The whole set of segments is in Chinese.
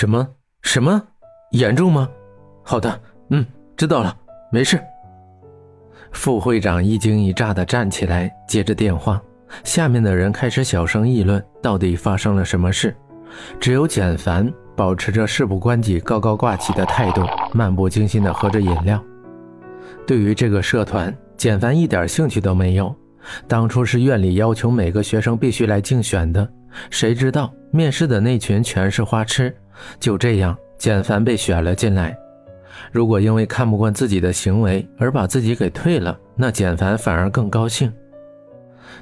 什么什么？严重吗？好的，嗯，知道了，没事。副会长一惊一乍的站起来，接着电话。下面的人开始小声议论，到底发生了什么事？只有简凡保持着事不关己、高高挂起的态度，漫不经心的喝着饮料。对于这个社团，简凡一点兴趣都没有。当初是院里要求每个学生必须来竞选的，谁知道面试的那群全是花痴。就这样，简凡被选了进来。如果因为看不惯自己的行为而把自己给退了，那简凡反而更高兴。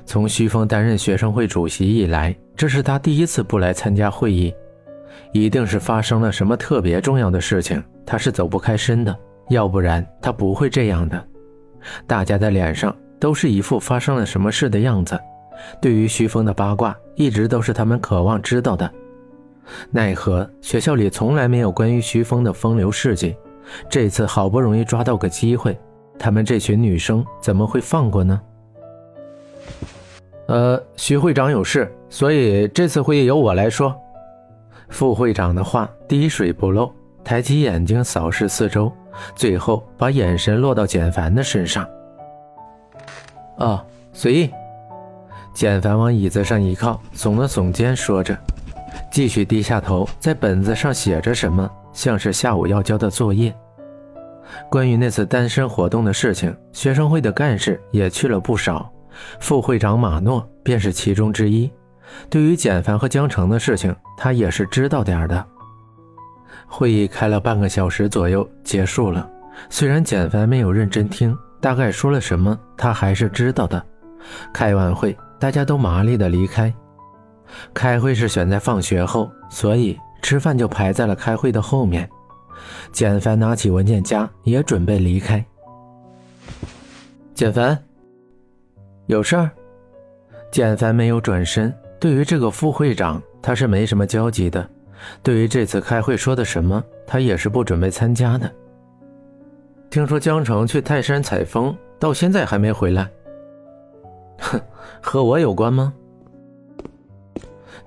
从徐峰担任学生会主席以来，这是他第一次不来参加会议，一定是发生了什么特别重要的事情，他是走不开身的，要不然他不会这样的。大家的脸上都是一副发生了什么事的样子，对于徐峰的八卦，一直都是他们渴望知道的。奈何学校里从来没有关于徐峰的风流事迹，这次好不容易抓到个机会，他们这群女生怎么会放过呢？呃，徐会长有事，所以这次会议由我来说。副会长的话滴水不漏，抬起眼睛扫视四周，最后把眼神落到简凡的身上。啊，随意。简凡往椅子上一靠，耸了耸肩，说着，继续低下头，在本子上写着什么，像是下午要交的作业。关于那次单身活动的事情，学生会的干事也去了不少。副会长马诺便是其中之一。对于简凡和江城的事情，他也是知道点的。会议开了半个小时左右，结束了。虽然简凡没有认真听，大概说了什么，他还是知道的。开完会，大家都麻利的离开。开会是选在放学后，所以吃饭就排在了开会的后面。简凡拿起文件夹，也准备离开。简凡。有事儿，简凡没有转身。对于这个副会长，他是没什么交集的。对于这次开会说的什么，他也是不准备参加的。听说江城去泰山采风，到现在还没回来。哼，和我有关吗？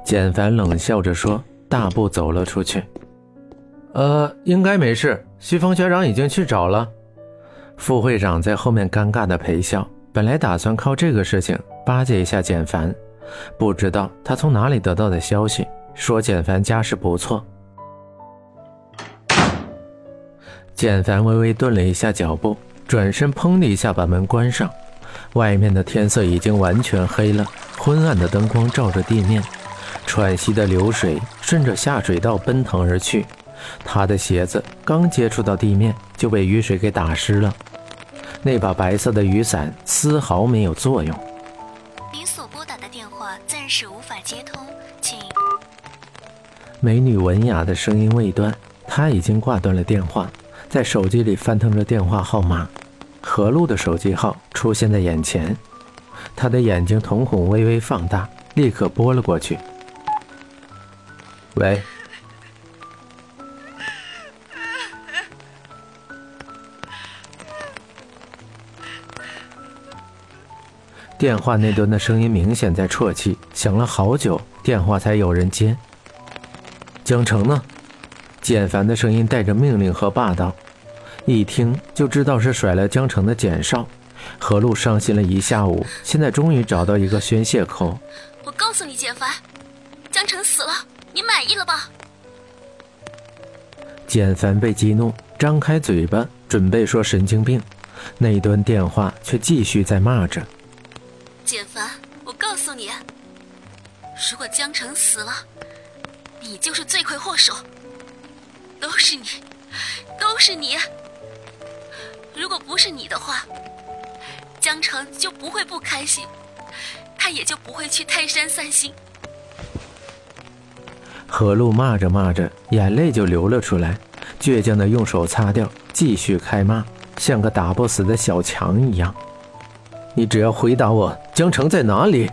简凡冷笑着说，大步走了出去。呃，应该没事。徐峰学长已经去找了。副会长在后面尴尬的陪笑。本来打算靠这个事情巴结一下简凡，不知道他从哪里得到的消息，说简凡家世不错。简凡微微顿了一下脚步，转身砰的一下把门关上。外面的天色已经完全黑了，昏暗的灯光照着地面，喘息的流水顺着下水道奔腾而去。他的鞋子刚接触到地面，就被雨水给打湿了。那把白色的雨伞丝毫没有作用。您所拨打的电话暂时无法接通，请。美女文雅的声音未断，她已经挂断了电话，在手机里翻腾着电话号码。何璐的手机号出现在眼前，他的眼睛瞳孔微微放大，立刻拨了过去。喂。电话那端的声音明显在啜泣，响了好久，电话才有人接。江城呢？简凡的声音带着命令和霸道，一听就知道是甩了江城的简少。何璐伤心了一下午，现在终于找到一个宣泄口。我告诉你，简凡，江城死了，你满意了吧？简凡被激怒，张开嘴巴准备说神经病，那端电话却继续在骂着。简凡，我告诉你，如果江城死了，你就是罪魁祸首，都是你，都是你。如果不是你的话，江城就不会不开心，他也就不会去泰山散心。何璐骂着骂着，眼泪就流了出来，倔强的用手擦掉，继续开骂，像个打不死的小强一样。你只要回答我，江城在哪里？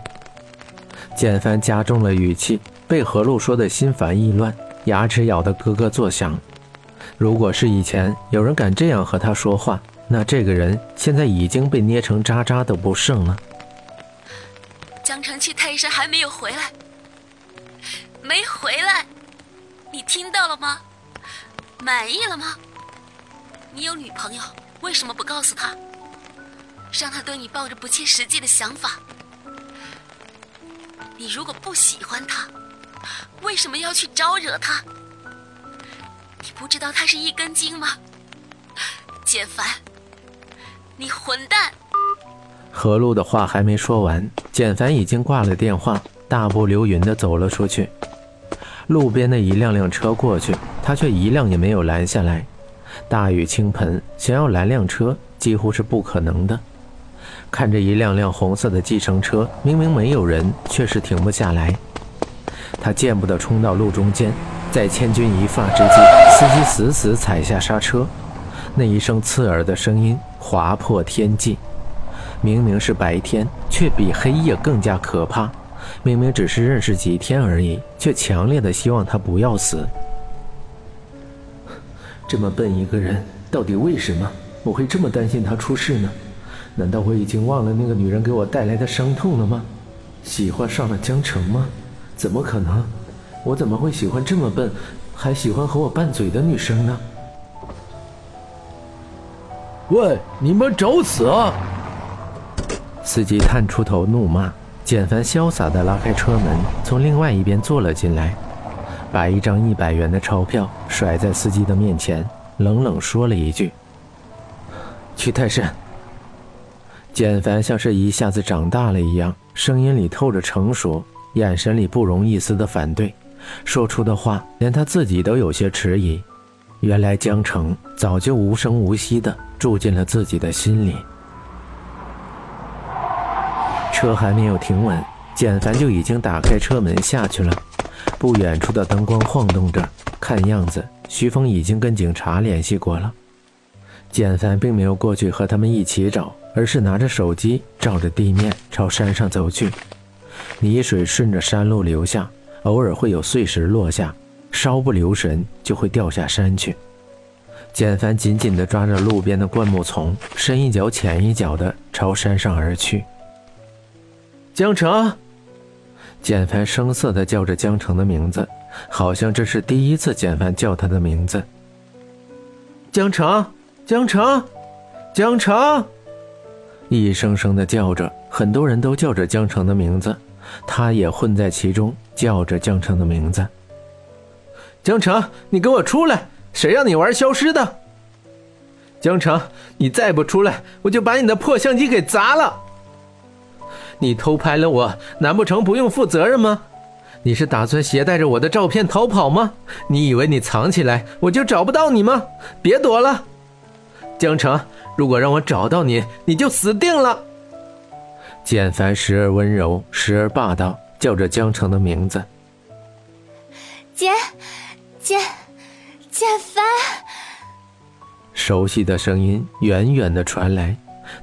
简凡加重了语气，被何璐说的心烦意乱，牙齿咬得咯咯作响。如果是以前有人敢这样和他说话，那这个人现在已经被捏成渣渣都不剩了。江城去泰山还没有回来，没回来。你听到了吗？满意了吗？你有女朋友，为什么不告诉他，让他对你抱着不切实际的想法？你如果不喜欢他，为什么要去招惹他？你不知道他是一根筋吗？简凡，你混蛋！何璐的话还没说完，简凡已经挂了电话，大步流云地走了出去。路边的一辆辆车过去，他却一辆也没有拦下来。大雨倾盆，想要拦辆车几乎是不可能的。看着一辆辆红色的计程车，明明没有人，却是停不下来。他见不得冲到路中间，在千钧一发之际，司机死死踩下刹车，那一声刺耳的声音划破天际。明明是白天，却比黑夜更加可怕。明明只是认识几天而已，却强烈的希望他不要死。这么笨一个人，到底为什么我会这么担心他出事呢？难道我已经忘了那个女人给我带来的伤痛了吗？喜欢上了江城吗？怎么可能？我怎么会喜欢这么笨，还喜欢和我拌嘴的女生呢？喂，你们找死啊！司机探出头怒骂，简凡潇洒地拉开车门，从另外一边坐了进来，把一张一百元的钞票甩在司机的面前，冷冷说了一句：“去泰山。”简凡像是一下子长大了一样，声音里透着成熟，眼神里不容一丝的反对，说出的话连他自己都有些迟疑。原来江城早就无声无息地住进了自己的心里。车还没有停稳，简凡就已经打开车门下去了。不远处的灯光晃动着，看样子徐峰已经跟警察联系过了。简凡并没有过去和他们一起找。而是拿着手机照着地面朝山上走去，泥水顺着山路流下，偶尔会有碎石落下，稍不留神就会掉下山去。简凡紧紧地抓着路边的灌木丛，深一脚浅一脚地朝山上而去。江城，简凡生涩地叫着江城的名字，好像这是第一次简凡叫他的名字。江城，江城，江城。一声声的叫着，很多人都叫着江城的名字，他也混在其中，叫着江城的名字。江城，你给我出来！谁让你玩消失的？江城，你再不出来，我就把你的破相机给砸了！你偷拍了我，难不成不用负责任吗？你是打算携带着我的照片逃跑吗？你以为你藏起来，我就找不到你吗？别躲了，江城。如果让我找到你，你就死定了。简凡时而温柔，时而霸道，叫着江澄的名字。简，简，简凡。熟悉的声音远远的传来，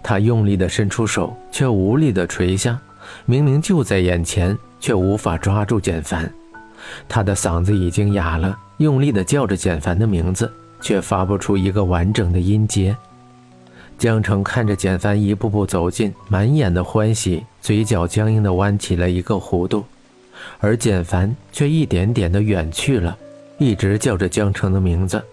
他用力的伸出手，却无力的垂下。明明就在眼前，却无法抓住简凡。他的嗓子已经哑了，用力的叫着简凡的名字，却发不出一个完整的音节。江城看着简凡一步步走近，满眼的欢喜，嘴角僵硬的弯起了一个弧度，而简凡却一点点的远去了，一直叫着江城的名字。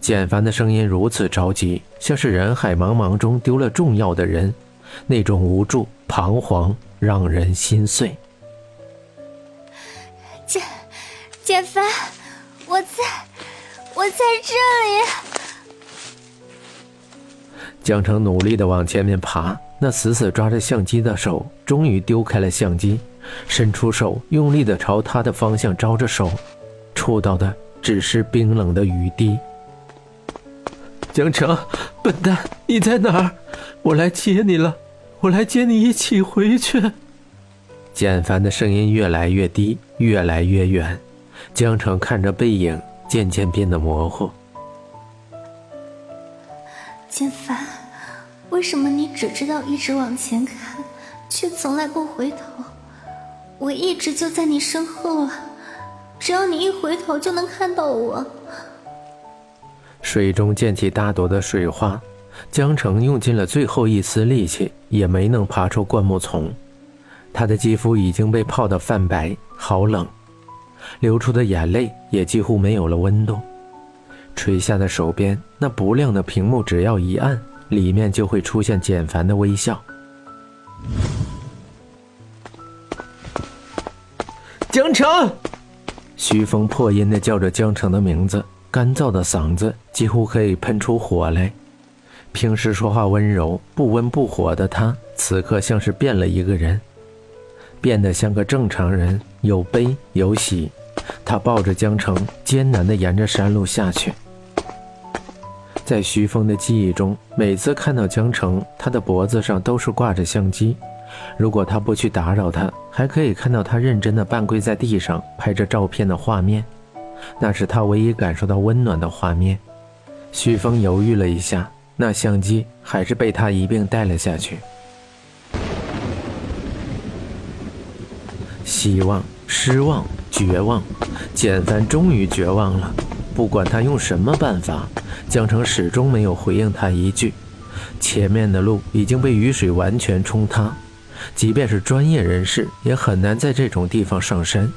简凡的声音如此着急，像是人海茫茫中丢了重要的人，那种无助、彷徨，让人心碎。简，简凡，我在，我在这里。江城努力地往前面爬，那死死抓着相机的手终于丢开了相机，伸出手，用力地朝他的方向招着手，触到的只是冰冷的雨滴。江城，笨蛋，你在哪儿？我来接你了，我来接你一起回去。简凡的声音越来越低，越来越远，江城看着背影渐渐变得模糊。简凡，为什么你只知道一直往前看，却从来不回头？我一直就在你身后啊，只要你一回头就能看到我。水中溅起大朵的水花，江城用尽了最后一丝力气，也没能爬出灌木丛。他的肌肤已经被泡得泛白，好冷。流出的眼泪也几乎没有了温度。垂下的手边那不亮的屏幕，只要一按，里面就会出现简凡的微笑。江城，徐峰破音的叫着江城的名字，干燥的嗓子几乎可以喷出火来。平时说话温柔、不温不火的他，此刻像是变了一个人，变得像个正常人，有悲有喜。他抱着江城，艰难的沿着山路下去。在徐峰的记忆中，每次看到江城，他的脖子上都是挂着相机。如果他不去打扰他，还可以看到他认真的半跪在地上拍着照片的画面，那是他唯一感受到温暖的画面。徐峰犹豫了一下。那相机还是被他一并带了下去。希望、失望、绝望，简凡终于绝望了。不管他用什么办法，江城始终没有回应他一句。前面的路已经被雨水完全冲塌，即便是专业人士也很难在这种地方上山。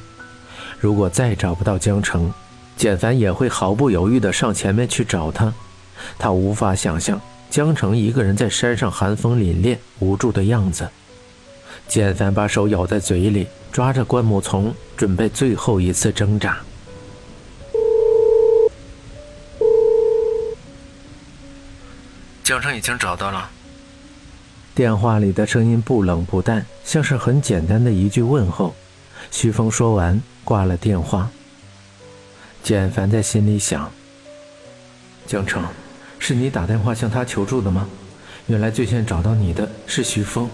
如果再找不到江城，简凡也会毫不犹豫地上前面去找他。他无法想象江城一个人在山上寒风凛冽、无助的样子。简凡把手咬在嘴里，抓着灌木丛，准备最后一次挣扎。江城已经找到了。电话里的声音不冷不淡，像是很简单的一句问候。徐峰说完，挂了电话。简凡在心里想。江城，是你打电话向他求助的吗？原来最先找到你的是徐峰，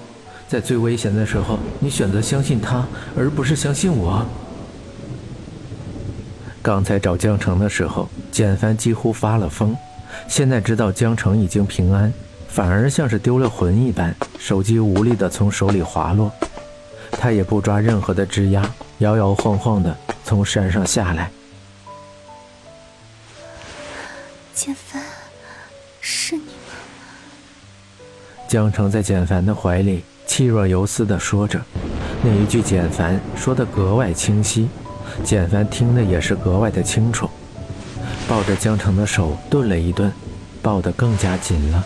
在最危险的时候，你选择相信他，而不是相信我。刚才找江城的时候，简凡几乎发了疯，现在知道江城已经平安，反而像是丢了魂一般，手机无力的从手里滑落，他也不抓任何的枝桠，摇摇晃晃的从山上下来。简凡，是你吗？江城在简凡的怀里，气若游丝地说着，那一句简凡说的格外清晰，简凡听的也是格外的清楚。抱着江城的手顿了一顿，抱得更加紧了。